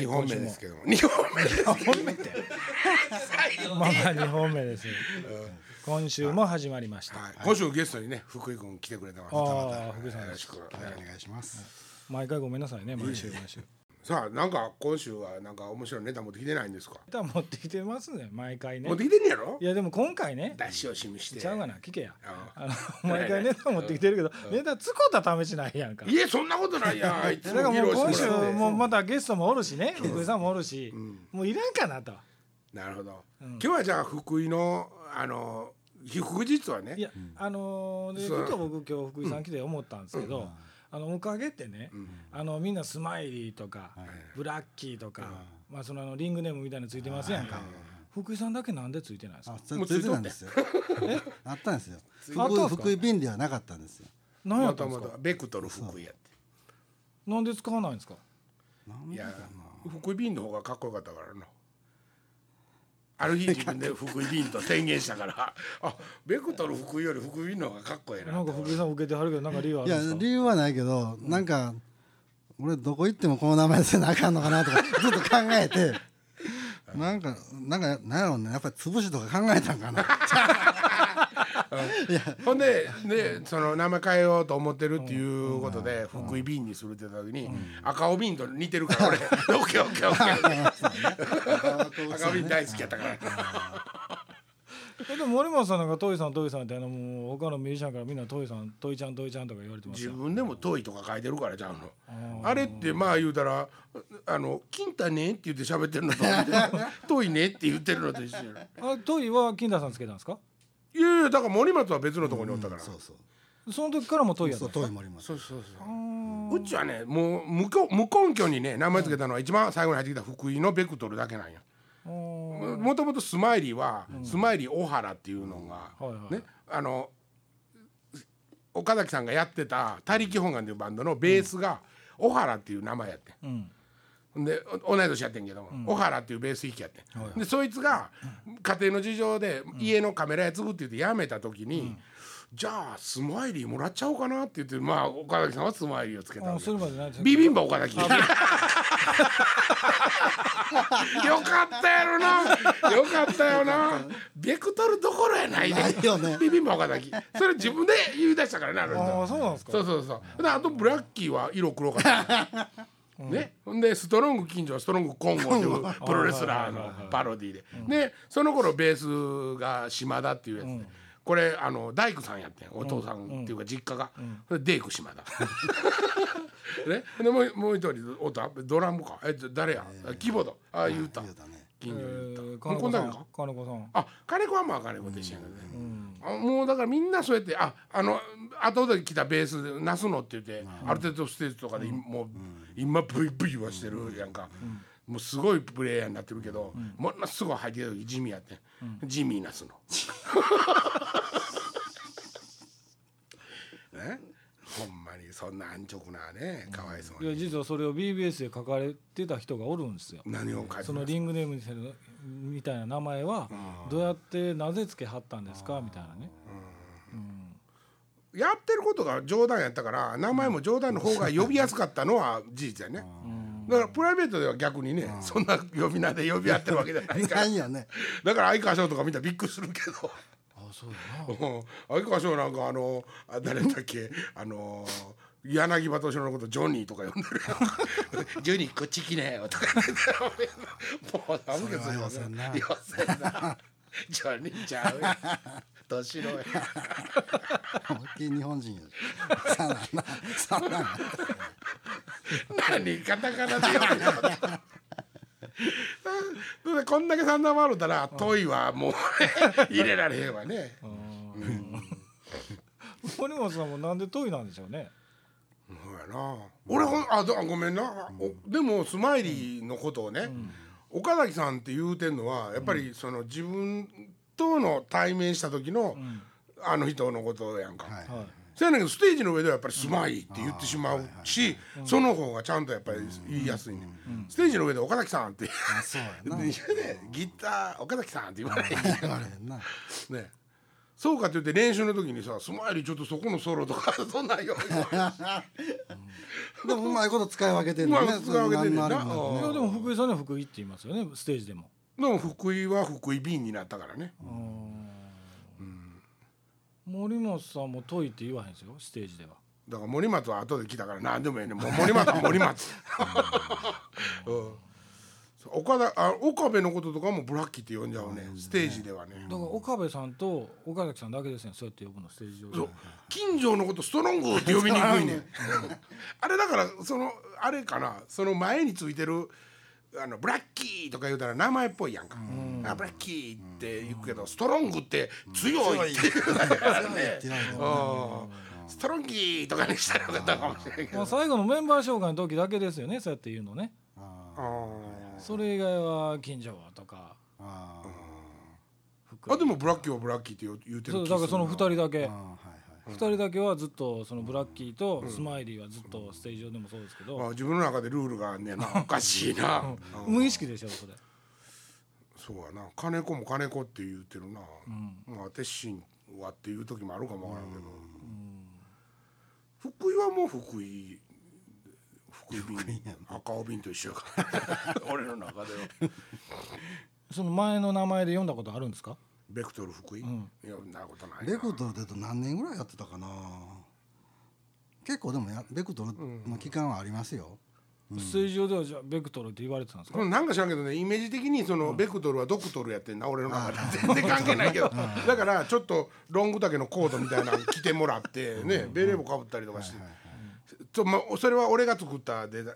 2本目ですけども。2本目です。本目。ってまあまあ2本目です、今週も始まりました、はい、今週ゲストにね福井君来てくれてます。ああ福井さんよろしくお願いします。毎回ごめんなさいね毎週毎週さあなんか今週はなんか面白いネタ持ってきてないんですか？歌持ってきてますね毎回ね。持ってきてんねやろ？いやでも今回ね出し惜しみして。ちゃうがな聞けや。ああ。の毎回ネタ持ってきてるけどネタ使うた試しないやんか。いえそんなことないやん。いつだからももう今週もまたゲストもおるしね福井さんもおるしもういらんかなと。なるほど、今日はじゃあ福井のあの福井実はね。いやあのふと僕今日福井さん来て思ったんですけどあのおかげってねあのみんなスマイリーとかブラッキーとかまあそのあのリングネームみたいなのついてますやんか。福井さんだけなんでついてないんですか？ついてたんです。よ。あったんですよ。福井福井便ではなかったんですよ。何やまったんですか？たまたベクトル福井やっなんで使わないんですか？ていや福井便の方がかっこよかったからなある日自分で福井便と宣言したからあベクトル福井より福井便の方がかっこええな。なんか福井さん受けてはるけどなんか理由あいやるんですか？理由はないけど、なんか俺どこ行ってもこの名前せなあかんのかなとか ずっと考えて。なんかなんかなんやろうね。やっぱり潰しとか考えたんかなほんででその名前変えようと思ってるっていうことで福井便にするって言った時に赤尾便と似てるから俺。オッケーオッケーオッケー。赤尾便大好きやったから。えでも森本さんなんかトイさんトイさんってあのもう他のミュージシャンからみんなトイさんトイちゃんトイちゃんとか言われてますよ自分でも遠いとか書いてるからちゃうのあれってまあ言うたら「あの金太ね」って言って喋ってるのと遠いねって言ってるのと一緒やあトイは金田さんつけたんですか？いやいやだから森松は別のところにおったから、そうそう。その時からもトイやったそうそうそうそう。うちはねもう無根無根拠にね名前つけたのは一番最後に入ってきた福井のベクトルだけなんや。もともとスマイリーは、スマイリー小原っていうのが、はいはい。ねあの岡崎さんがやってた「他力本願」っていうバンドのベースが小原っていう名前やってん。うんでお同い年やってんけども、小原っていうベース弾きやってん、でそいつが家庭の事情で家のカメラ屋継ぐって言って辞めた時に、じゃあスマイリーもらっちゃおうかなって言ってまあ岡崎さんはスマイリーをつけたビビンバ岡崎 よかったやろな。よかったよな。ベクトルどころやないで。ね。ビビンバ岡崎。それ自分で言い出したからねあそうなんですか。そうそうそう。であとブラッキーは色黒かった ね、ほんでストロング近所はストロングコンゴっていう プロレスラーのパロディで、でその頃ベースが島田っていうやつで、これあの大工さんやってん。お父さんっていうか実家が、それデイク島田。ね、でもうもう一人おった？ドラムか？え誰や、キー。ボード。あ言うた。言うたね近所にえ言うた、ー金子さんこんだけか？金子さん。あ金子はまあ金子と一緒やけどね、あもうだからみんなそうやってああの後で来たベースで「ナスの」って言って、ある程度ステージとかで、もう、今ブイブイはしてるやんか、もうすごいプレイヤーになってるけど、ものすごい入ってる時地味やって、ジミーナスの。ねほんまにそんな安直なねかわいそうに、いや実はそれを BBS で書かれてた人がおるんですよ。何を書いてそのリングネームにするみたいな名前はどうやってなぜつけはったんですか？みたいなね。やってることが冗談やったから名前も冗談の方が呼びやすかったのは事実やね。だからプライベートでは逆にね、そんな呼び名で呼び合ってるわけじゃないから。ないよねだから相川翔とか見たらびっくりするけど。あそうだな。うん。相川翔なんかあのあ誰だっけ？あの柳葉敏郎のことジョニーとか呼んでるよ。ジョニーこっち来なよとか。もう寒気するよ。それは要せんな。ね要せんな。ジョニーちゃうよ。敏郎や思い日本人や。さなな。さな。何カタカナで呼ぶのでこん。だけ散々回るたら遠いはもう入れられへん。わね森本さん。もなん。でトイなん。でしょうねそうやな俺ほん。あどごめん。な、おでもスマイリーのことをね、岡崎さん。って言うてん。のはやっぱりその自分との対面した時の、あの人のことやん。か、はいやねんけどステージの上ではやっぱりスマイリーって言ってしまうし、その方がちゃんとやっぱり言いやすいね、ん、ステージの上で岡崎さんってあそうやな。でギター岡崎さんって言われへん。なね。そうかって言って練習の時にさスマイリーちょっとそこのソロとかそんなんよ でもうまいこと使い分けてね。うまいこと使い分けてんねんな。でも福井さんには福井って言いますよねステージでも。でも福井は福井便になったからね森本さんも遠いって言わへんですよステージでは。だから森松は後で来たから何でもええねん。もう森松は 森松、うん。岡田あ岡部のこととかもブラッキーって呼んじゃうねステージではね。だから岡部さんと岡崎さんだけですねそうやって呼ぶのステージ上で。近所のことストロングって呼びにくいねん。あれだからそのあれかなその前についてるあのブラッキーとか言うたら名前っぽいやんか、あブラッキーって言うけどストロングって強いっていうだからね。ストロンギーとかにしたらよかったかもしれんけど。まあ、最後のメンバー紹介の時だけですよねそうやって言うのね。ああそれ以外は近所はとか。ー。あでもブラッキーはブラッキーって言う言うてるそうだからその2人だけ2人だけはずっとそのブラッキーとスマイリーはずっとステージ上でもそうですけど、あ自分の中でルールがあんねんな。おかしいな、うん。無意識でしょそれ。そうやな。金子も金子って言うてるな、まあ鉄心はっていう時もあるかもわからんけど、福井はもう福井。福井便。赤尾便と一緒やから。俺の中では。その前の名前で読んだことあるんですか？ベクトル福井、いやそんなことないな。ベクトルでと何年ぐらいやってたかな。結構でもやベクトルの期間はありますよ、ステージ上ではじゃあベクトルって言われてたんですか、うん。なんか知らんけどねイメージ的にその、ベクトルはドクトルやってんな俺の中で。全然関係ないけど。だからちょっとロング丈のコートみたいなの着てもらってねベレー帽かぶったりとかして。とまあ、それは俺が作ったデザ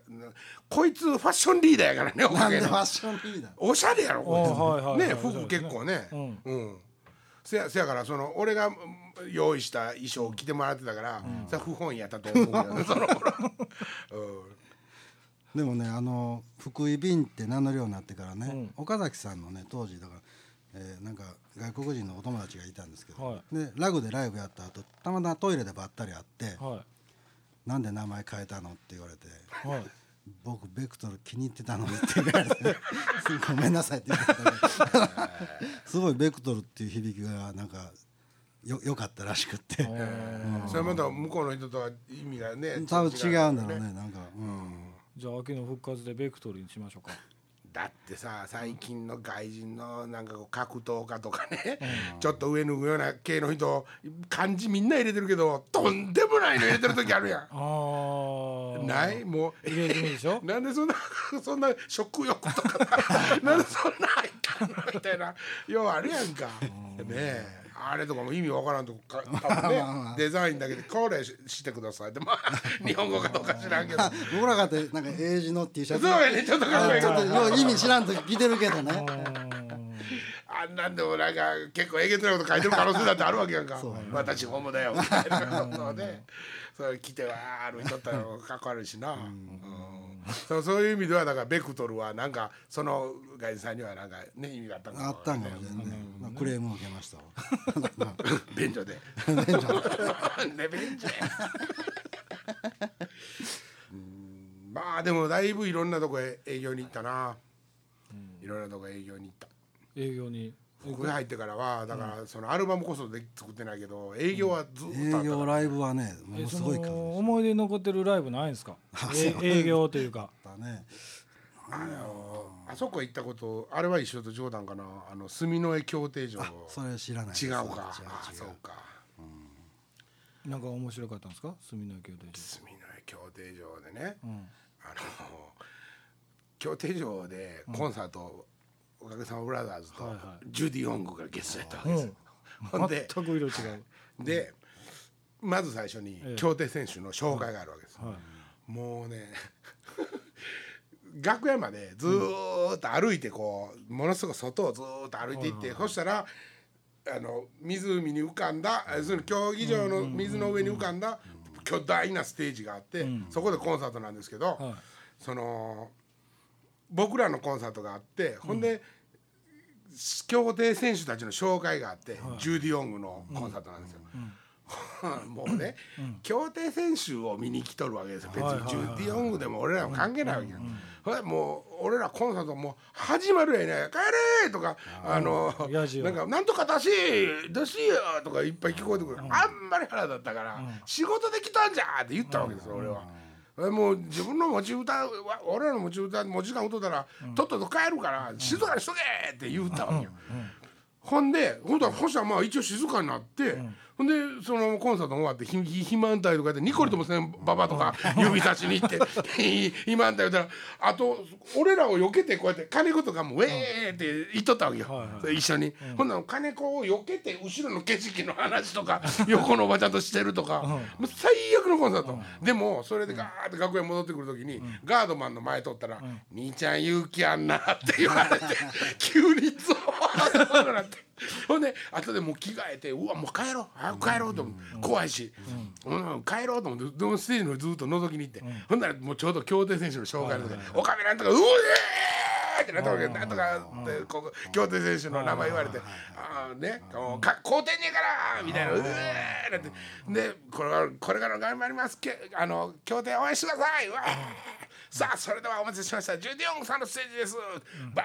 こいつファッションリーダーやからねおなんかげのでファッションリーダー？おしゃれやろこいつ、ね服結構ね。うん、せやせやからその俺がうん用意した衣装を着てもらってたから、それは不本意やったと思うけどね その頃、うん。でもねあの福井便って名乗るようになってからね、岡崎さんのね当時だから、えーなんか外国人のお友達がいたんですけど、はでラグでライブやった後たまたまトイレでばったり会っては「なんで名前変えたの?」って言われていはい「僕ベクトル気に入ってたのに」って言われて「ごめんなさい」って言ってたけどすごいベクトルっていう響きがなんかよ良かったらしくって。それまた向こうの人とは意味がね多分違うんだろうねねなんか、うん、じゃあ秋の復活でベクトルにしましょうかだってさ最近の外人のなんかこう格闘家とかね、ちょっと上脱ぐような系の人漢字みんな入れてるけどとんでもないの入れてる時あるやん。ない？もう。入れ墨でしょ？なんでそんな そんな食欲とかなんでそんな入ったの？みたいなようあるやんか。ねえあれとかも意味わからんとこか 多分ねデザインだけでこれししてくださいってまあ 日本語かどうか知らんけど。僕らかってなんか英字の T シャツそうやねちょっとかっこいいちょっと よう意味知らんと着てるけどね。あん。なんでもなんか結構えげつないこと書いてる可能性だってあるわけやんか。私ホモだよ。みたいなことで。それ着てわー歩いとったらかっこ悪いしな、うん そうそういう意味ではだからベクトルはなんかその外人さんにはなんかね意味があったんあったんかもしれないね、まあ、クレームを受けましたわ。便所で。ね便所やうん。まあでもだいぶいろんなとこへ営業に行ったな、いろんなとこへ営業に行った。営業にここへ入ってからはだからそのアルバムこそで作ってないけど営業はずっとあった営業ライブはねものすごい思い出に残ってるライブないんですか？え営業というか。だね。あのあそこ行ったことあれは一緒と冗談かな。あの住之江競艇場それ知らない。違うか。違う。あ違そううかなんか面白かったんですか？住之江京都住之江競艇場でね、ん。あの競艇場でコンサート、おかげさまブラザーズとはいはジュディ・オングがゲストやったわけです。よ、ほんで全く色違う。でまず最初にええ。競艇選手の紹介があるわけです、はいもうね 楽屋までずーっと歩いてこうものすごい外をずーっと歩いていって、そしたらあの湖に浮かんだ要するに競技場の水の上に浮かんだ巨大なステージがあって、そこでコンサートなんですけど、はい。その僕らのコンサートがあってほんで、競艇選手たちの紹介があって、ジュディ・オングのコンサートなんですよ。もうね、競艇選手を見に来とるわけですよ別はいはいはいにジュディ・オングでも俺らも関係ないわけよ、ほらもう俺らコンサートもう始まるやね「帰れ!」とかあのなんか「なんとか出し出しよ!」とかいっぱい聞こえてくる、あんまり腹だったから、仕事で来たんじゃ!」って言ったわけですよ、俺は。えもう自分の持ち歌は俺らの持ち歌持ち時間歌ったら、とっとと帰るから静かにしとけって言ったわけよ。ほんでほんとそしたらまあ一応静かになって、ほんでそのコンサート終わって肥満体とかでニコリともせんババとか指差しに行って ひ肥満体言ったらあと俺らを避けてこうやって金子とかも「ウェー!」って言っとったわけよ、はいはい一緒に、ほんなら金子を避けて後ろの景色の話とか 横のおばちゃんとしてるとか、もう最悪のコンサート、でもそれでガーって楽屋戻ってくる時に、ガードマンの前通ったら「兄ちゃん勇気あんな」って言われて 急にゾーッとなって。ほんで後でもう着替えてうわもう帰ろう早く帰ろうと思う、怖いし、うん。帰ろうと思ってステージの上ずっと覗きに行って、ほんならもうちょうど競艇選手の紹介の時「おかみなんとかうえー!」ってなったわけなんとかってここ競艇選手の名前言われて「ああねこうか買うてんねえから」みたいな「うえー!」なんて。でこれこれから頑張りますけあの競艇応援してください。うわーさあそれではお待ちしました。ジュディ・オングさんのステージです、バ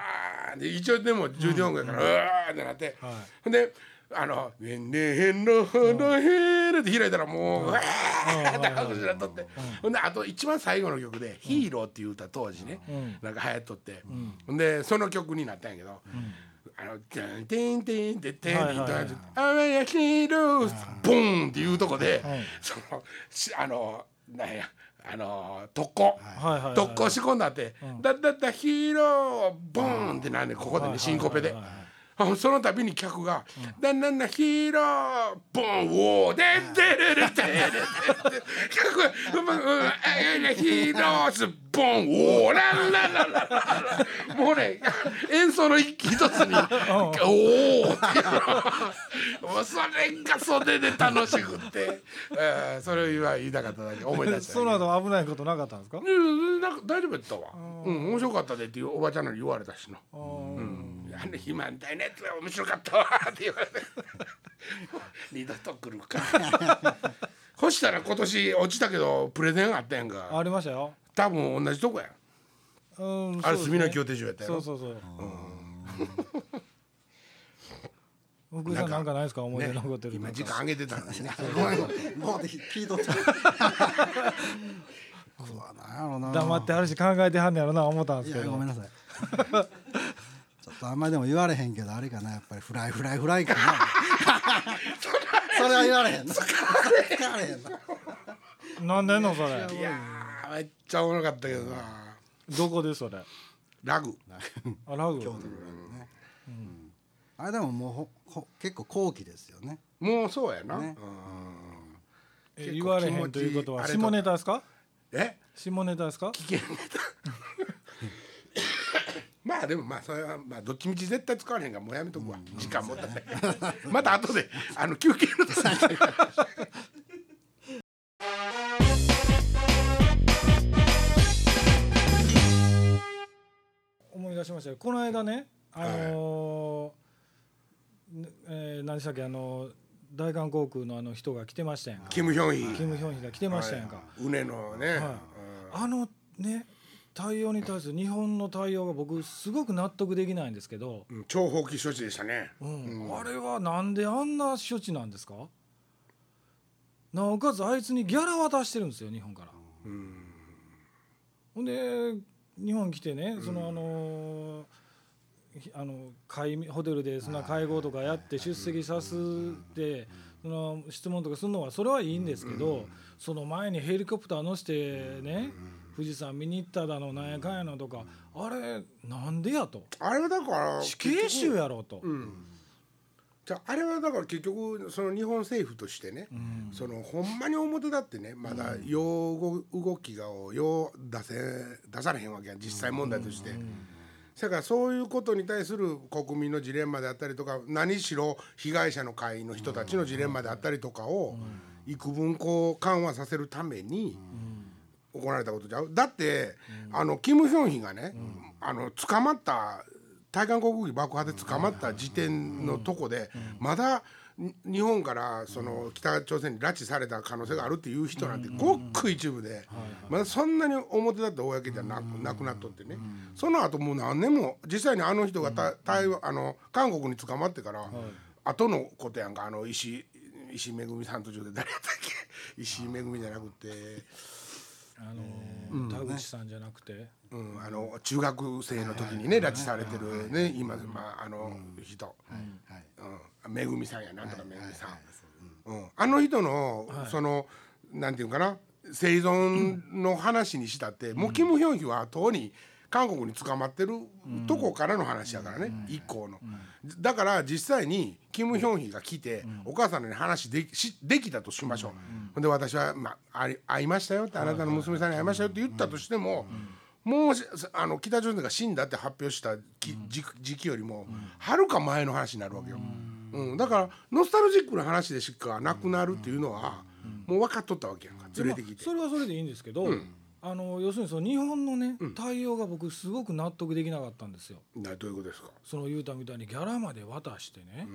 ーンで一応でもジュディ・オングやから、うわーってなって、ほんであの「ねんねんのほどへる」って開いたらもう、うわーって拍手がとって、ほんであと一番最後の曲で「ヒーロー」っていう歌当時ね、なんか流行っとって、ほんでその曲になったんやけど。あの「テンテンテンテンテン」って言ったら「あわやヒーロー」ボーンっていうとこで、そのしあのなんやあの特攻、はいはいはい特攻仕込んだって「だだだヒーローボーン」ってなんでここでねシンコペで。あその度に客が「だんだんだヒーロー!ボンウォーでんでれれれれれ」客が「うんうんえヒーロースボンウォーランランランラン」もうね演奏の一一つに「おお」っていうのれが袖で楽しくって、えーそれを言わ言いたかっただけ思い出したその後危ないことなかったんですか大丈夫やったわうん面白かったでっていうおばちゃんのに言われたしなうんあの肥満体のやつは面白かったわって言われて。二度と来るか。そしたら今年落ちたけどプレゼンあったやんか。ありましたよ。多分同じとこや。うんあれ墨の協定所やったやろ？そうそうそう。福井さんなんかないですか？思い出ね残ってる今時間上げてたんですねごめもうで聞いとった。うわな。んやろな。黙ってはるし考えてはんねやろな思ったんでいすけど。やごめんなさい。とあんまりでも言われへんけどあれかなやっぱり。フライフライフライかな。それは言われへんな。疲れへんな。な。んでんのそれ？いやーめっちゃおもろかったけどな。どこでそれ？ラグ。あラグ。あれでももうほほ結構後期ですよね。もうそうやな、ね。うん。え言われへんということは下ネタですか？え？下ネタですか？危険ネタまあでもまあそれはまあどっちみち絶対使われへんからもうやめとくわ、時間もったいないまた後であの休憩の時に。思い出しましたよ。この間ねあのーねえー何でしたっけあのー大韓航空のあの人が来てましたやんか。キム・ヒョンヒ。キム・ヒョンヒが来てましたやんか、うねのね、はい。あのね対応に対する日本の対応が僕すごく納得できないんですけど、うん超法規処置でしたね。うん。あれはなんであんな処置なんですか？なおかつあいつにギャラ渡してるんですよ日本から。ほんで日本来てねそのあのひあの会ホテルでそんな会合とかやって出席させてその質問とかするのはそれはいいんですけどその前にヘリコプター乗せてね富士山見に行っただのなん。やかんやのとかあれなんでやと。あれはだから死刑囚やろと。じゃああれはだから結局その日本政府としてね、そのほんまに表だってねまだよう動動きがよう出せ出されへんわけや実際問題として。だからそういうことに対する国民のジレンマであったりとか何しろ被害者の会の人たちのジレンマであったりとかを幾分こう緩和させるために行われたことじゃう？だって、あのキム・ヒョンヒがね、あの捕まった対韓航空機爆破で捕まった時点のとこで、まだに日本からその北朝鮮に拉致された可能性があるっていう人なんてごっく一部でまだそんなに表だって公じゃななくなっとってね。その後もう何年も実際にあの人がた台湾あの韓国に捕まってから後のことやんかあの石石井めぐみさん途中で誰やったっけ？石井めぐみじゃなくて。あの田口さんじゃなくて。うん、あの中学生の時にね拉致されてるね今まああの人、はいうん、めぐみさんやなんとかめぐみさん、うん、あの人の、そのなんていうかな生存の話にしたって、もうキム・ヒョンヒはとうに韓国に捕まってるとこからの話やからね、一行の、だから実際にキム・ヒョンヒが来て、お母さんに話できしできたとしましょう、ほんで私は、まあ、会いましたよってあなたの娘さんに会いましたよって言ったとしても、もうしあの北朝鮮が死んだって発表したき時時期よりもはるか前の話になるわけよ、うん。だからノスタルジックな話でしかなくなるっていうのはもう分かっとったわけやんか連れてきて。それはそれでいいんですけど、あの要するにその日本のね、対応が僕すごく納得できなかったんですよ。などういうことですか？その言うたみたいにギャラまで渡してね、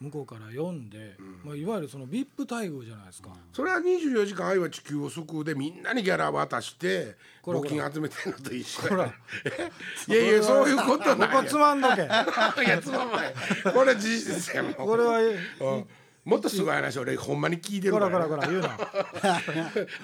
向こうから読んで、まあ、いわゆるその VIP 待遇じゃないですか。それは24時間愛は地球を救うでみんなにギャラ渡して募金集めてるのと一緒ほらや いやいやそういうことここつまんどけ。いやつまんない。これ事実やもん。これはうんもっとすごい話俺ほんまに聞いてるこから。ら、こらこら言うな。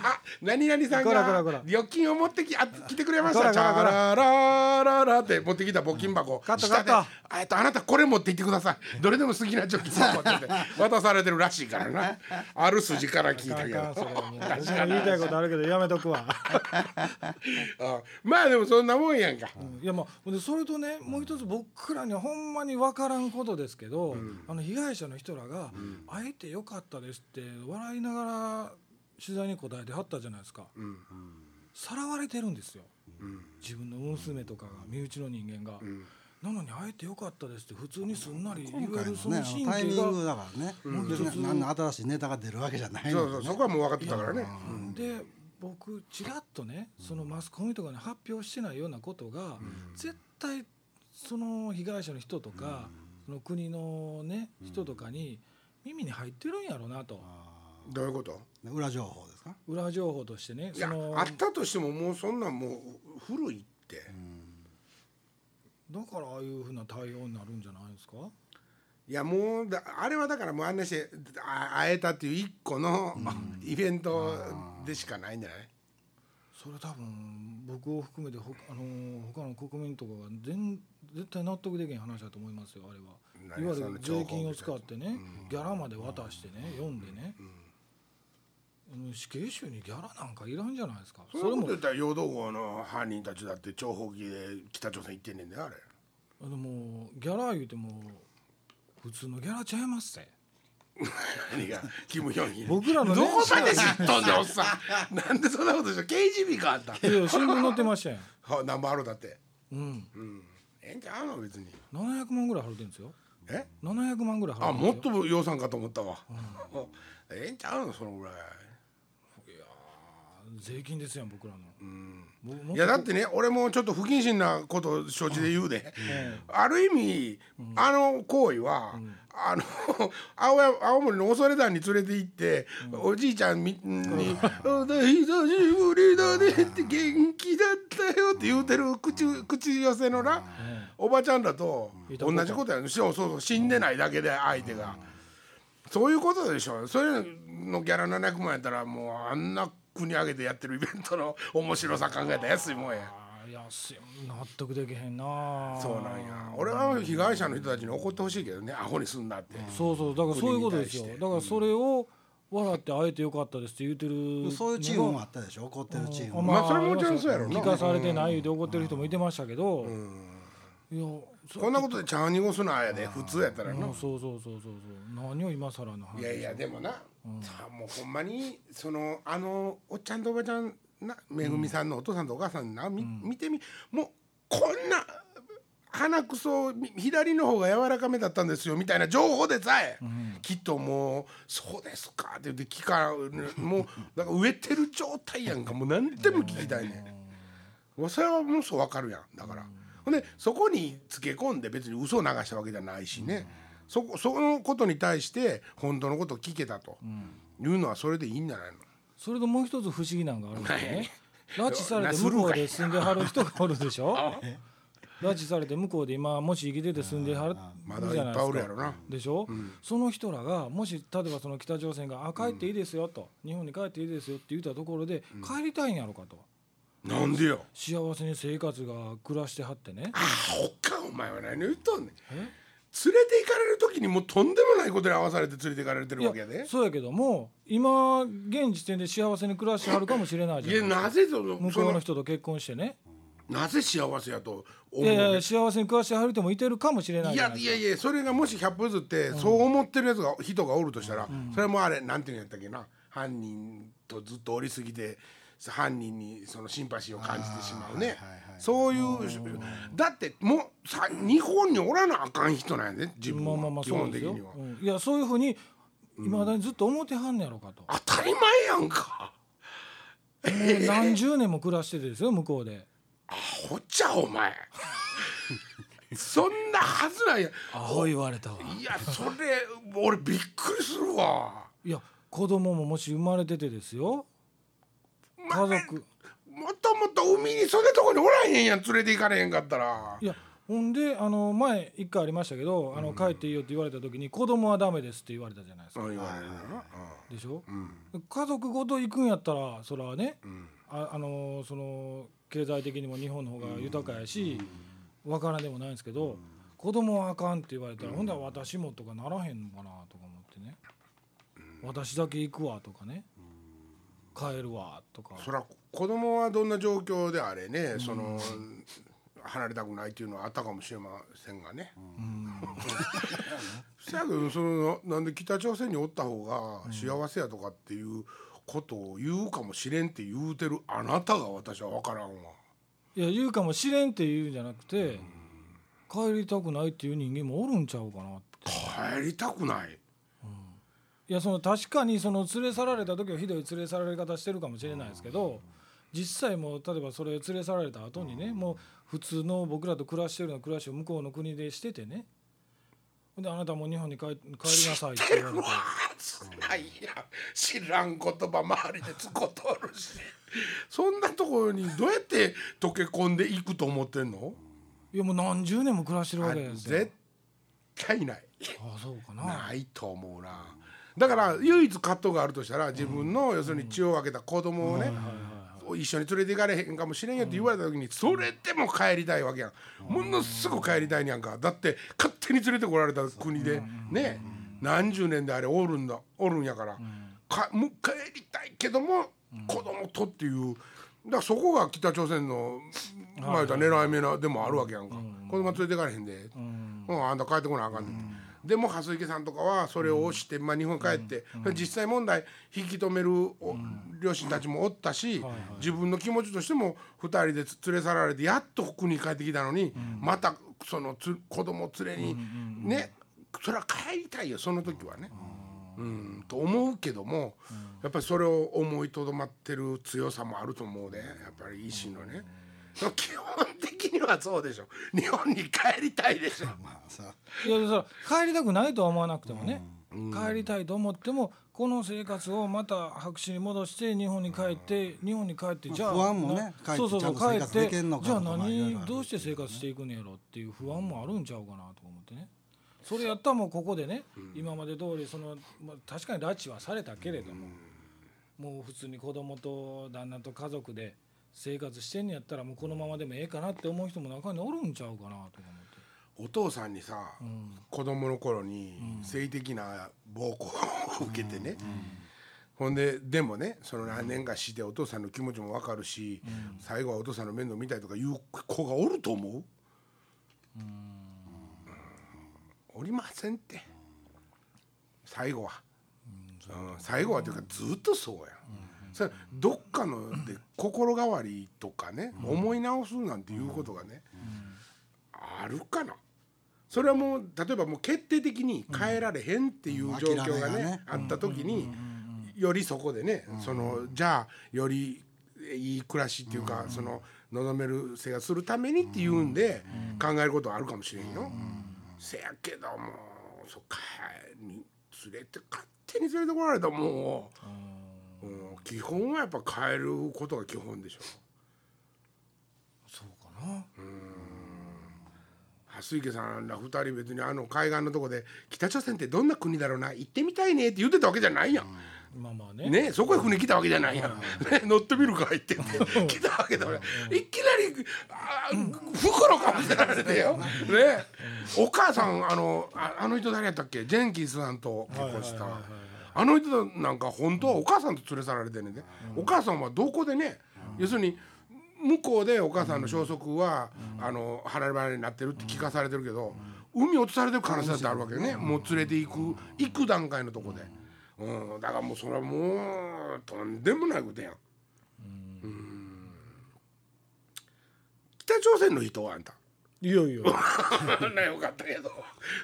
あ何々さんこらこらがこら。預金を持ってきあ来てくれました。チこらこら。こャララララって持ってきた募金箱。カット下でカット。あえっとあなたこれ持って行ってください。どれでも好きな貯金箱って渡されてるらしいからな。ある筋から聞いたけど。あかんそれもう僕も言いたいことあるけどやめとくわ。あ まあでもそんなもんやんか。いやまあでそれとねもう一つ僕らにはほんまに分からんことですけど、あの被害者の人らが「会えてよかったです」って笑いながら取材に答えてはったじゃないですか。さらわれてるんですよ、自分の娘とかが身内の人間が。なのに会えてよかったですって普通にすんなり言今回のえるそのねあのタイミングだからね。別に何の新しいネタが出るわけじゃないそこはもう分かってたからね。で僕ちらっとねそのマスコミとかに発表してないようなことが、絶対その被害者の人とか、その国のね人とかに耳に入ってるんやろうなと。どういうこと？裏情報ですか？裏情報としてねいやそのあったとしてももうそんなんもう古いって。だからああいうふうな対応になるんじゃないですか？いやもうだあれはだからもうあんなしてあ会えたっていう一個のイベントでしかないんじゃない？それ多分僕を含めてほあの他の国民とかが全絶対納得できん話だと思いますよあれは。何いわゆる税金を使ってね、ギャラまで渡してね読んでね、うん。死刑囚にギャラなんかいらんじゃないですか。そそれも言ったら陽道号の犯人たちだって諜報機で北朝鮮行ってんねんであれ。あのもうギャラ言うても普通のギャラちゃいますって 何が？キム・ヒョンヒ。僕らのどこまで知っとんねんおっさん。なんでそんなことして KGB かあんた。いや新聞載ってましたやん は何もあるだって。うん。うんええんちゃうの？別に。700万ぐらい払ってるんですよ。え？700万ぐらい払あもっってるんですよ。と予算かと思ったわ、ええんちゃうの？そのぐらい税金ですやん僕らの、僕もっと。いやだってね俺もちょっと不謹慎なことを承知で言うで、えある意味、あの行為は、あの 青や青森の恐山に連れて行って、おじいちゃんみに「お久しぶりだね」って「元気だったよ」って言うてる口口寄せのな、おばちゃんらと同じことやねしかもそうそう死んでないだけで相手が。そういうことでしょ。それのギャラ700万やったらもうあんな国挙げてやってるイベントの 面白さ考えたら安いもんや。安い。納得できへんなそうなんや。俺は被害者の人たちに怒ってほしいけどね。アホにすんなって、そうそう。だからそういうことですよ。だからそれを笑って会えてよかったですって言ってるそういうチームもあったでしょ？怒ってるチーム。もまあそれもちろんそうやろな。聞かされてないで怒ってる人もいてましたけど、いやそこんなことで茶を濁すのはやで普通やったらな、うんそうそうそうそうそう。何を今更の話。いやいやでもな、さあもうほんまにそのあのおっちゃんとおばちゃんなめぐみさんのお父さんとお母さんな、み見てみもうこんな鼻くそみ左の方が柔らかめだったんですよみたいな情報でさえ、きっともう「そうですか」って言って聞かもうなんか植えてる状態やんかもう何でも聞きたいねん。それはもうそうわかるやんだから。ほんでそこにつけ込んで別に嘘を流したわけじゃないしね、そこそのことに対して本当のことを聞けたと。いうのはそれでいいんじゃないの？それともう一つ不思議なのがあるんですよね拉致されて向こうで住んではる人がおるでしょ？拉致されて向こうで今もし生きてて住んではるじゃないぱいおですかるやろな。でしょ、その人らがもし例えばその北朝鮮が「あ帰っていいですよ」と「日本に帰っていいですよ」って言ったところで帰りたいんやろかとなんでよ幸せに生活が暮らしてはってね。あほっかお前は何言っとんねん。え？連れて行かれる時にもうとんでもないことに合わされて連れて行かれてるいわけやで。やそうやけども今現時点で幸せに暮らしてはるかもしれないいやじゃない。なぜその向こうの人と結婚してね。なぜ幸せやと思いうやいのや幸せに暮らしてはる人もいてるかもしれないいじゃなやいやいやそれがもし100歩譲ってそう思ってるやつが人がおるとしたら、それはもうあれなんていうんやったっけな。犯人とずっとおりすぎて犯人にそのシンパシーを感じてしまうね。はいはいはいそういうだってもうさ日本におらなあかん人なんやで自分まあまあまあは基本的には。うん。いやそういうふうにいまだにずっと思ってはんねやろかと、当たり前やんか。もう 何十年も暮らしててですよ向こうで。ほっちゃお前。そんなはずないやアホ言われたわ。いやそれ俺びっくりするわ。いや子供ももし生まれててですよ家族。もともと海にそんなとこにおらへんやん連れて行かれへんかったら。いやほんであの前一回ありましたけど「あの帰っていいよ」って言われた時に「子供はダメです」って言われたじゃないですかでしょ、うん。家族ごと行くんやったらそれはね、ああのその経済的にも日本の方が豊かやし、わからんでもないんですけど、子供はあかんって言われたら、ほんだら私もとかならへんのかなとか思ってね、私だけ行くわとかね、帰るわとかそら子供はどんな状況であれね、その離れたくないっていうのはあったかもしれませんがね。そやけどそのなんで北朝鮮におった方が幸せやとかっていうことを言うかもしれんって言うてるあなたが私は分からんわ。いや言うかもしれんって言うんじゃなくて、帰りたくないっていう人間もおるんちゃうかなって。帰りたくない。いやその確かにその連れ去られた時はひどい連れ去られ方してるかもしれないですけど実際もう例えばそれ連れ去られた後にねもう普通の僕らと暮らしてるような暮らしを向こうの国でしててね。ほんであなたもう日本に帰帰りなさいって言われて。そんなんや知らん言葉周りでつことおるし。そんなところにどうやって溶け込んでいくと思ってんの？いやもう何十年も暮らしてるわけですよ。絶対ない。ああそうかな。ないと思うなだから唯一葛藤があるとしたら自分の要するに血を分けた子供をね一緒に連れて行かれへんかもしれんよって言われた時にそれでも帰りたいわけやん。ものすぐ帰りたいんやんか。だって勝手に連れてこられた国でね何十年であれおるんだおるんやから。かもう帰りたいけども子供とっていう。だからそこが北朝鮮のまあ言うたら狙い目なでもあるわけやんか。子供連れて行かれへんで。うん。あんた帰ってこなあかんねんでも蓮池さんとかはそれを押して、まあ、日本に帰って、実際問題引き止めるお両親たちもおったし、自分の気持ちとしても2人でつ連れ去られてやっと国に帰ってきたのに、またそのつ子供連れに、ねそれは帰りたいよその時はね。うん、と思うけども、やっぱりそれを思いとどまってる強さもあると思うでやっぱり維新のね。基本的にはそうでしょ。日本に帰りたいでしょ。まあさ。いやそら帰りたくないとは思わなくてもね、帰りたいと思ってもこの生活をまた白紙に戻して日本に帰って日本に帰ってじゃあ不安もねな帰ってそうそうそうちゃんと生活帰ってできんのかじゃあ何どうして生活していくんやろっていう不安もあるんちゃうかなと思ってね。それやったらもうここでね、今まで通りその、まあ、確かに拉致はされたけれども、もう普通に子供と旦那と家族で生活してんのやったらもうこのままでもええかなって思う人も中におるんちゃうかなとか思って。お父さんにさ、子供の頃に性的な暴行を受けてね、ほんででもねその何年かしてお父さんの気持ちも分かるし、最後はお父さんの面倒見たいとかいう子がおると思う、うん。おりませんって。最後は、うん。最後はというかずっとそうや、それどっかので心変わりとかね、思い直すなんていうことがね、あるかな。それはもう例えばもう決定的に変えられへんっていう状況がね,、あった時に、よりそこでね、そのじゃあよりいい暮らしっていうか、その望める生活するためにっていうんで考えることはあるかもしれんよ。せやけどもそう帰に連れて勝手に連れてこられたらもう、うん、基本はやっぱ帰ることが基本でしょ。そうかな。蓮池さんら二人別にあの海岸のとこで北朝鮮ってどんな国だろうな行ってみたいねって言ってたわけじへやん、まあまあね。ねそこへ船来たわけじゃないやん、ね、乗ってみるか言ってって来たわけだから。いきなりあ袋かぶせられてよ、ね、お母さんあのああの人誰やったっけ？ジェンキンスさんと結婚したあの人なんか本当はお母さんと連れ去られてんねんで、お母さんはどこでね、要するに向こうでお母さんの消息は、あの離れ離れになってるって聞かされてるけど、海落とされてる可能性だってあるわけよね、もう連れて行く行く段階のとこで。うん、だからもうそれはもうとんでもないことやん。うん。北朝鮮の人はあんた。いやいや。な よかったけど。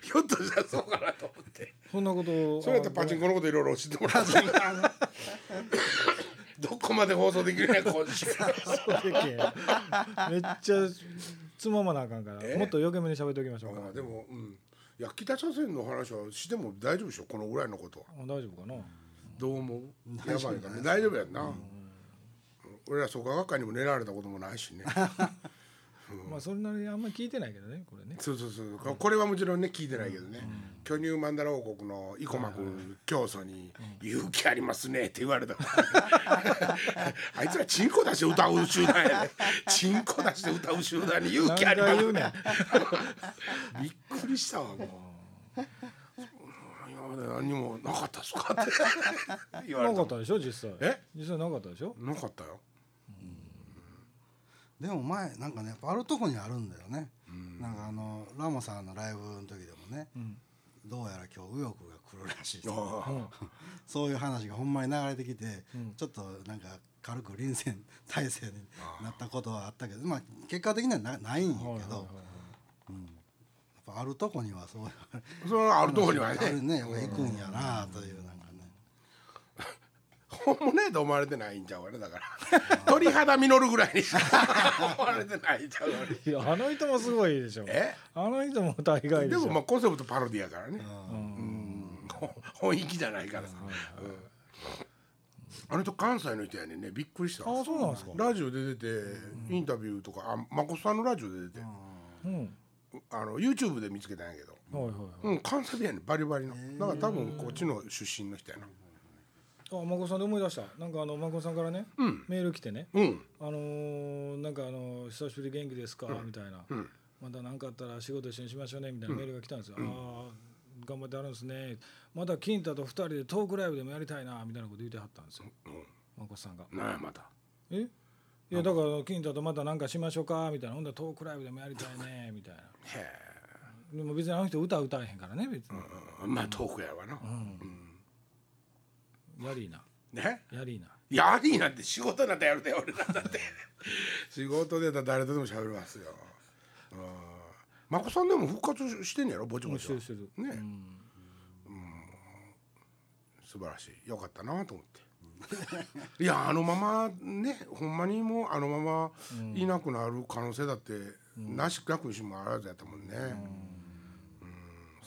ひょっとしたらそうかなと思って。そんなことそれやったらパチンコのこといろいろ教えてもらって どこまで放送できるんやんめっちゃつままなあかんから。え？もっと余計めに喋っておきましょうか。あでもうん。いや北朝鮮の話はしても大丈夫でしょこのぐらいのことは。あ大丈夫かな？どう思う？やばいかね大丈夫やんな、俺ら創価学会にも狙われたこともないしね まあそれなりにあんまり聞いてないけどねこれね。そうそうそう。ここれはもちろんね聞いてないけどね、巨乳マンダラ王国の生駒君教祖に「勇気ありますね」って言われた あいつらチンコ出して歌う集団やね。チンコ出して歌う集団に勇気ありますね。ん びっくりしたわもう。今まで何もなかったっすか？って。言われたなかったでしょ実際。え？実際なかったでしょ？なかったよでも前なんかねあるとこにあるんだよね、なんかあのラモさんのライブの時でもね、どうやら今日右翼が来るらしい そういう話がほんまに流れてきて、ちょっとなんか軽く臨戦態勢になったことはあったけどまあ結果的にはなないんやけど、はいはいはいやっぱあるとこにはそういうあそれはあるとこにはね。ね。行くんやなというなん。かね。本物やと思われてないんちゃうかねだから。鳥肌実るぐらいにしか 思われてないんちゃうかねいやあの人もすごいでしょ。え？あの人も大概でしょ。でもまあコンセプトパロディやからね。うん。本意気じゃないからさ、うん。あの人関西の人やねんね。びっくりした。あそうなんですか。ラジオで出てインタビューとかあまこさんのラジオで出てうん。あの YouTube で見つけたんやけど。はいはいはい。うん関西弁やねん。バリバリの。だから多分こっちの出身の人やなあ孫さんで思い出した。なんかあの孫さんからね、うん。メール来てね。うん。あのーなんかあの「久しぶり元気ですか?」みたいな、うん。また何かあったら仕事一緒にしましょうね」みたいなメールが来たんですよ「ああ頑張ってあるんですね。また金太と二人でトークライブでもやりたいな」みたいなこと言ってはったんですよ。孫さんが。なんやまた「え？いやだから金太とまた何かしましょうか」みたいな「ほんだらトークライブでもやりたいね」みたいな。へでも別にあの人歌歌えへんからね別に、えまあトークやわなやりーな。ね？やりーな。やりなんて仕事なんてやるで俺なんだって。仕事でだ誰とでも喋りますよ。うん。まこさんでも復活してんねやろ？ぼちぼちは。してるしてる。ね、素晴らしい。よかったなと思って。いやあのままねほんまにもうあのままいなくなる可能性だって、なしなくにしもあらずやったもんね、うん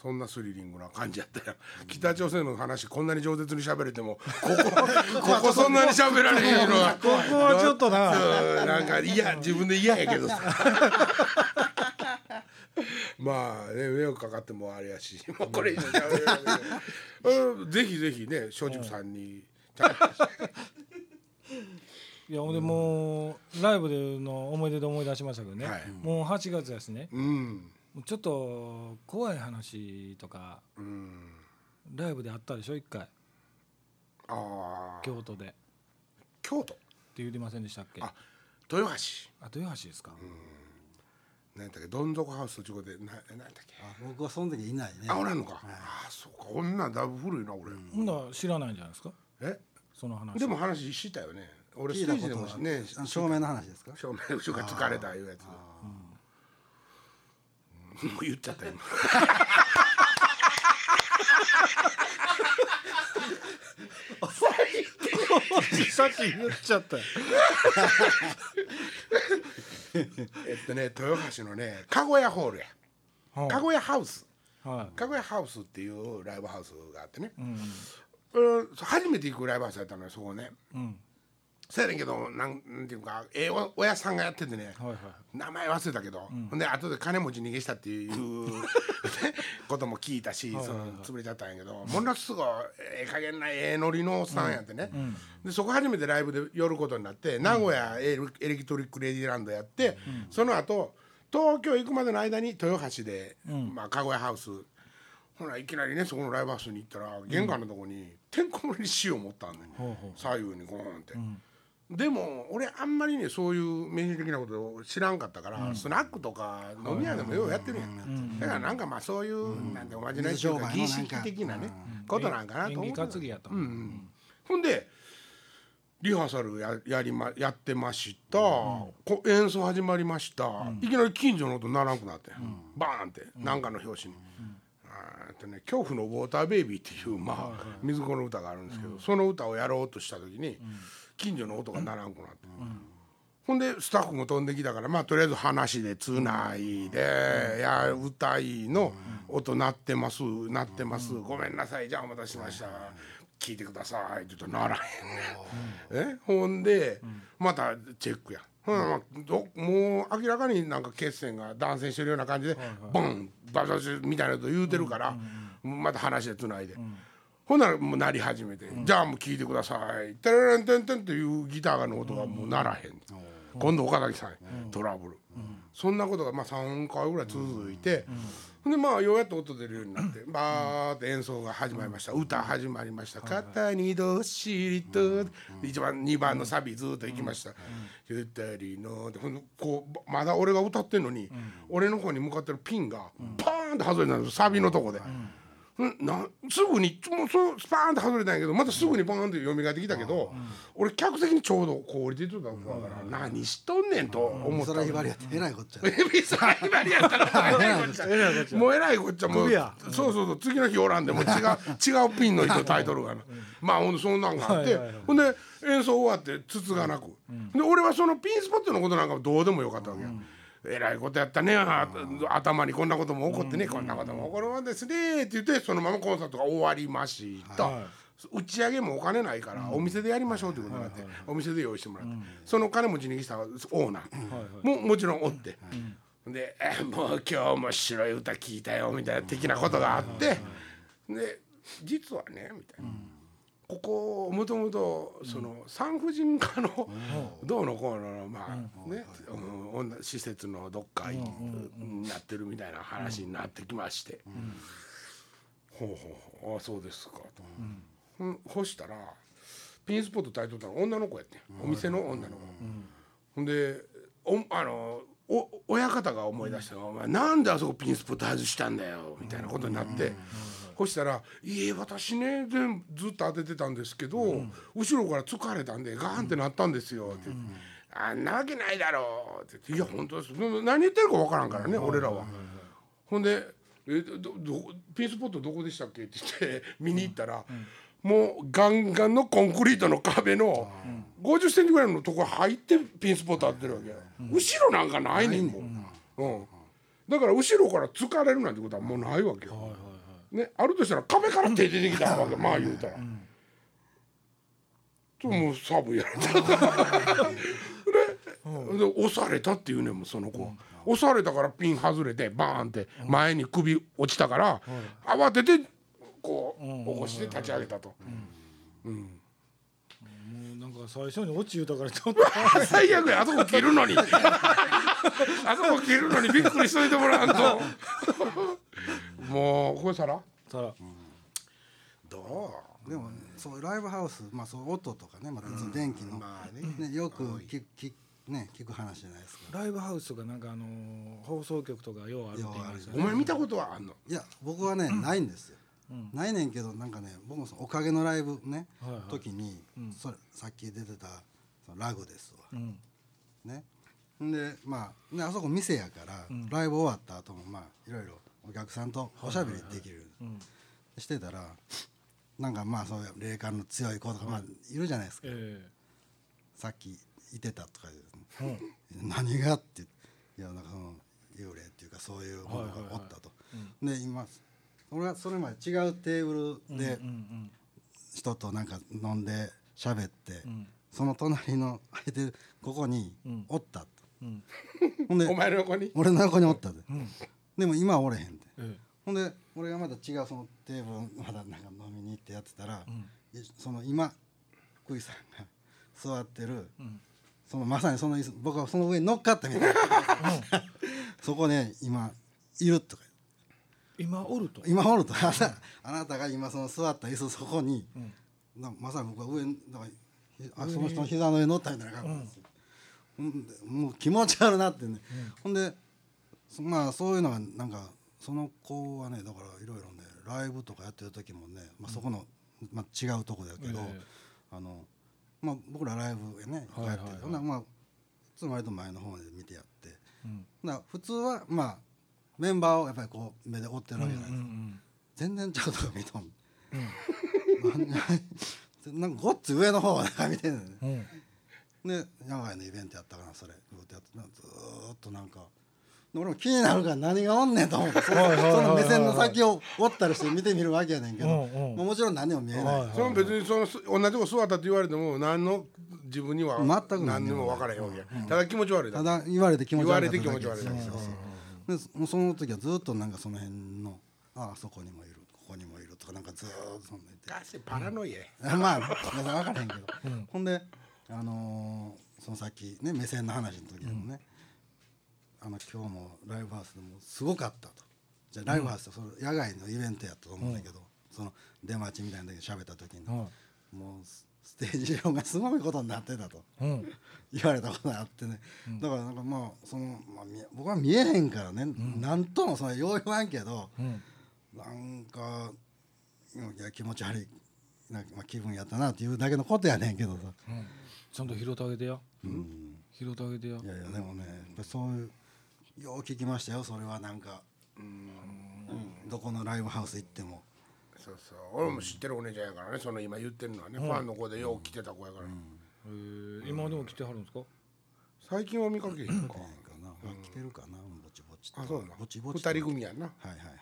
そんなスリリングな感じやったよ北朝鮮の話こんなに饒舌に喋れても ここここそんなに喋られへんのは。ここはちょっとな。うんなんか嫌自分で嫌やけどさ。まあね迷惑かかってもあれやしもうこれ以上喋れないぜひぜひね松竹さんに。いやほんでもうライブでの思い出で思い出しましたけどね、はい。もう8月ですね。うんちょっと怖い話とかうん。ライブであったでしょ？一回。ああ京都で。って京都言ってませんでしたっけ？あ豊橋。あ豊橋ですか、何やったっけ？どん底ハウスとちこで。な何やったっけ？あ僕はその時いないね。あおらんのか、ああそうか。こんなんだいぶ古いな俺、ほんなら知らないんじゃないですか？え？その話。でも話したよね。俺聞いステージでたことはもねあの照明の話ですか？正面後ろが疲れたいうやつ。うんもう言っちゃった今さっき言っちゃった。よえっとね豊橋のねかごやホールや。はあかごやハウス。はい。かぐやハウスっていうライブハウスがあってね、うん。うん、初めて行くライブハウスやったのよそこね。うんそうやねんけどなんなんていうかええお親さんがやっててね、はいはい名前忘れたけど、ほんで後で金持ち逃げしたっていうね ことも聞いたし、その潰れちゃったんやけど、ものすごいええ加減なええノリのおっさんやってね、でそこ初めてライブで寄ることになって、名古屋エレエレキトリック・レディーランドやって、その後東京行くまでの間に豊橋で、まあ、かごやハウス。ほらいきなりねそこのライブハウスに行ったら玄関のとこにてんこ盛りに塩持ったんだよ、ほうほう。左右にゴーンって。でも俺あんまりねそういうメニュー的なことを知らんかったから、スナックとか飲み屋でもようやってるやん、だからなんかまあそういう、なんておまじないっていうか儀式的なね、ことなんかなと思って担ぎやと、ほんでリハーサルややりまやってました、こ演奏始まりました、いきなり近所の音ならんくなって、バーンってなんかの拍子に。あーえっとね、恐怖のウォーターベイビーっていう、まあ、水子の歌があるんですけど、その歌をやろうとした時に、近所の音がならんくなって、ほんでスタッフも飛んできたからまあとりあえず話でつないで、いや歌いの音鳴ってます鳴ってます、ごめんなさいじゃあお待たせしました、聞いてくださいって言ったらならへんねほんで、またチェックや。ほんもう明らかになんか血栓が断線してるような感じで、ボンバサバサみたいなこと言うてるから、また話でつないで、ほんならもう鳴り始めて、じゃあもう聞いてください「テレレンテンテン」っていうギターの音がもう鳴らへん、今度岡崎さん、トラブル、そんなことがまあ3回ぐらい続いて、でまあようやっと音出るようになって、バーって演奏が始まりました。歌始まりました「肩にどっしりと」一番2番のサビずっと行きました「ゆったりの」でほんでこうまだ俺が歌ってんのに、俺の方に向かってるピンがパーンって外れたんですサビのとこで。うんなすぐにもうそうスパーンって外れたんやけどまたすぐにバーンって蘇ってきたけど、俺客席にちょうどこう降りてたから、何しとんねんと思った。そらひばりやってえらいこっちゃ。エビスライバルやったらもうえらいこっちゃえらいこっちゃ。もうえらいこっちゃもう首や。そうそうそう次の日おらんでもう違う 違うピンの人タイトルがな。まあほんでそんなんがあってはいはいはい。ほんで演奏終わってつつがなく。で俺はそのピンスポットのことなんかどうでもよかったわけや。えらいことやったね。あ頭にこんなことも起こってね、こんなことも起こるもんですね。って言ってそのままコンサートが終わりました、はい。打ち上げもお金ないから、お店でやりましょうということになって、お店で用意してもらって、その金持ちに来たオーナー。ももちろんおって、でえ「もう今日も白い歌聞いたよ」みたいな的なことがあって、で実はねみたいな。ここもともとその産婦人科の どうのこうのまあね施設のどっかになってるみたいな話になってきまして。ほうほうほう。あそうですかと。ほん。ほしたらピンスポット炊いとったの女の子やってん。お店の女の子。ほんでおあのお親方が思い出したの「お前なんであそこピンスポット外したんだよ」みたいなことになって。そしたら「いえ私ね全部ずっと当ててたんですけど、後ろから疲れたんでガーンってなったんですよ」って。言って「あんなわけないだろ」って言って「いや本当です。何言ってるか分からんからね、俺らは。ほんで「えどどピンスポットどこでしたっけ?」って言って見に行ったら、もうガンガンのコンクリートの壁の50センチぐらいのとこ入ってピンスポット当てるわけ、後ろなんかないねんもん、うん、だから後ろから疲れるなんてことはもうないわけよ、ね、あるとしたら壁から手出てきたわけまあ言うたら。ともうサブやられたでで押されたっていうねんもうその子、押されたからピン外れてバーンって前に首落ちたから、慌ててこう起こして立ち上げたと、もうなんか最初に落ち言うたからちょっと。最悪やあそこ切るのに。あそこ切るのにびっくりしといてもらわんともうこれさら？たら。どでもそうライブハウスまあそう音とかねまた電気の、まあね。ね、よく聞聞ね聞く話じゃないですか。ライブハウスとかなんかあのー放送局とかようあるって言いますようお前見たことはあんの？いや僕はね、ないんですよ、ないねんけどなんかね僕もそのおかげのライブね、はいはい。時に、それさっき出てたそのラグですわ、うん。ね。んでまあねあそこ店やから、ライブ終わった後もまあいろいろお客さんとおしゃべりできる、してたらなんかまあそういう霊感の強い子とか、まあいるじゃないですか、えさっきいてたとか言う、何がって。いやなんかその幽霊っていうかそういうものがおったと、で今俺はそれまで違うテーブルでうん人となんか飲んで喋って、ん。その隣の相手ここにうん。おったと、うん。ほんでお前の横に？俺の横におったで、うんでも今はおれへんて。えほんで俺がまだ違うそのテーブルまだなんか飲みに行ってやってたら、ん。いその今福井さんが座ってる、ん。そのまさにその椅子僕はその上に乗っかったみたいな、そこね今いるとか。え今おると。今おると。あなたあなたが今その座った椅子そこに、ん。なまさに僕は上にだからひあその人の膝の上に乗ったみたいな感じです。よ、ほんでもう気持ち悪なってね、ほんでそまあそういうのがなんかその子はねだからいろいろねライブとかやってる時もね、まあ、そこの、まあ、違うとこだけど、ええ。あのまあ、僕らライブやねやってるまあつまりと前の方で見てやって。うん。普通はまあメンバーをやっぱりこう目で追ってるわけじゃないですか、うん全然ちゃうとこ見とん、なんかごっつ上の方を見てんのね。うん。うんで野外のイベントやったかなそれ。ずっとやってなずーっとなんかで俺も気になるから何がおんねんと思ってその目線の先を追ったりして見てみるわけやねんけど、うんうん。まあもちろん何も見えない、はいはいその別にそのす同じとこ座ったって言われても何の自分には全く何にも。分からへんわけや。ただ気持ち悪いだただ言われて気持ち悪かっただけ言われて気持ち悪いでその時はずっとなんかその辺のああそこにもいるここにもいるとかなんかずーっとそんガチパラノイエ。まあ分からへんけど、ほんであのーそのさっきね目線の話の時でもね、あの今日もライブハウスでもすごかったと。じゃあライブハウスその野外のイベントやったと思うんだけど、その出待ちみたいな時に喋った時に、はもうスステージ上がすごいことになってたと。言われたことがあってね、だからなんかまあその、まあ、僕は見えへんからね、なんともそのよう言わんけど、うん。なんかいや気持ち悪いなんか、まあ、気分やったなっていうだけのことやねんけどさ、うん。ちゃんと拾ってあげてようん、拾ってあげてよいやいやでもねそういうよう聞きましたよそれはなんか、うん。どこのライブハウス行っても。そうそう。俺も知ってるお姉ちゃんやからねその今言ってるのはね、ファンの子でよう来てた子やから、えー今でも来てはるんですか？最近は見かけへんか。なんかな、あ来てるかな。ぼちぼちと。あそうなぼちぼちと。二人組やんな。はいはいはい。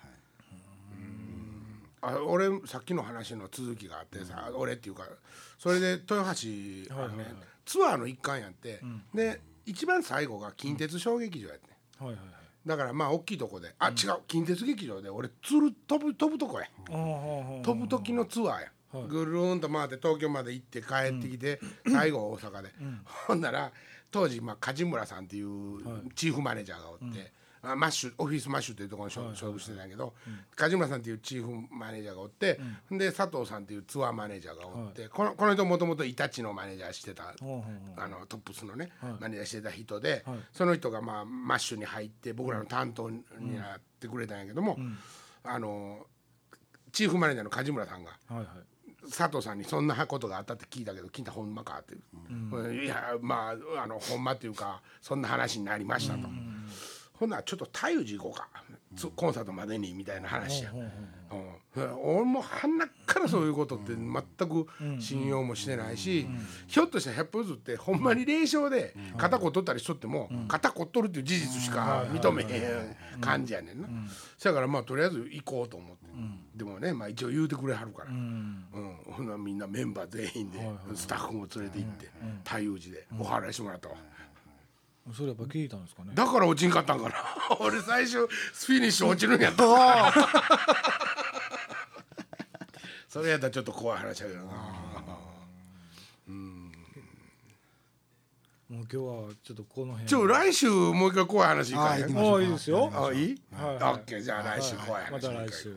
あ俺さっきの話の続きがあってさ、俺っていうかそれで豊橋、あのねツアーの一環やって、で一番最後が近鉄小劇場やって、はいはいはい。だからまあ大きいとこで。あ、違う。近鉄劇場で。俺つる飛ぶ飛ぶとこや。ああ飛ぶ時のツアーや、はい。ぐるーんと回って東京まで行って帰ってきて、最後大阪で、ほんなら当時まあ梶村さんっていうチーフマネージャーがおって、あマッシュオフィスマッシュっていうところに所所属してたんやけど、梶村さんっていうチーフマネージャーがおって、で佐藤さんっていうツアーマネージャーがおって、このこの人もともとイタチのマネージャーしてた、あのトップスのね、はい。マネージャーしてた人で、はい。その人がまあマッシュに入って僕らの担当になってくれたんやけども、あのチーフマネージャーの梶村さんがはいはい。佐藤さんにそんなことがあったって聞いたけど聞いたほんまかって、いやまああのほんまっていうかそんな話になりましたと、ほんならちょっと太陽寺行こうか、つコンサートまでにみたいな話や、うん俺も鼻からそういうことって全く信用もしてないし、ひょっとしたら百歩譲ってほんまに霊障で肩こっとったりしとっても、肩こっとるっていう事実しか認めへん感じやねんな、そやからまあとりあえず行こうと思って、でもねまあ一応言うてくれはるから、うん。うん、ほなみんなメンバー全員でスタッフも連れて行って太陽寺でお祓いしてもらったわ。それやっぱ聞いたんですかね。だから落ちんかったんかな。俺最初フィニッシュ落ちるんやった。それやったらちょっと怖い話やけどな。もう今日はちょっとこの辺。ちょ来週もう一回怖い話いかへん？あいいですよ。あいい、はいはい。オッケー。じゃあ来週怖い話またもう一回来週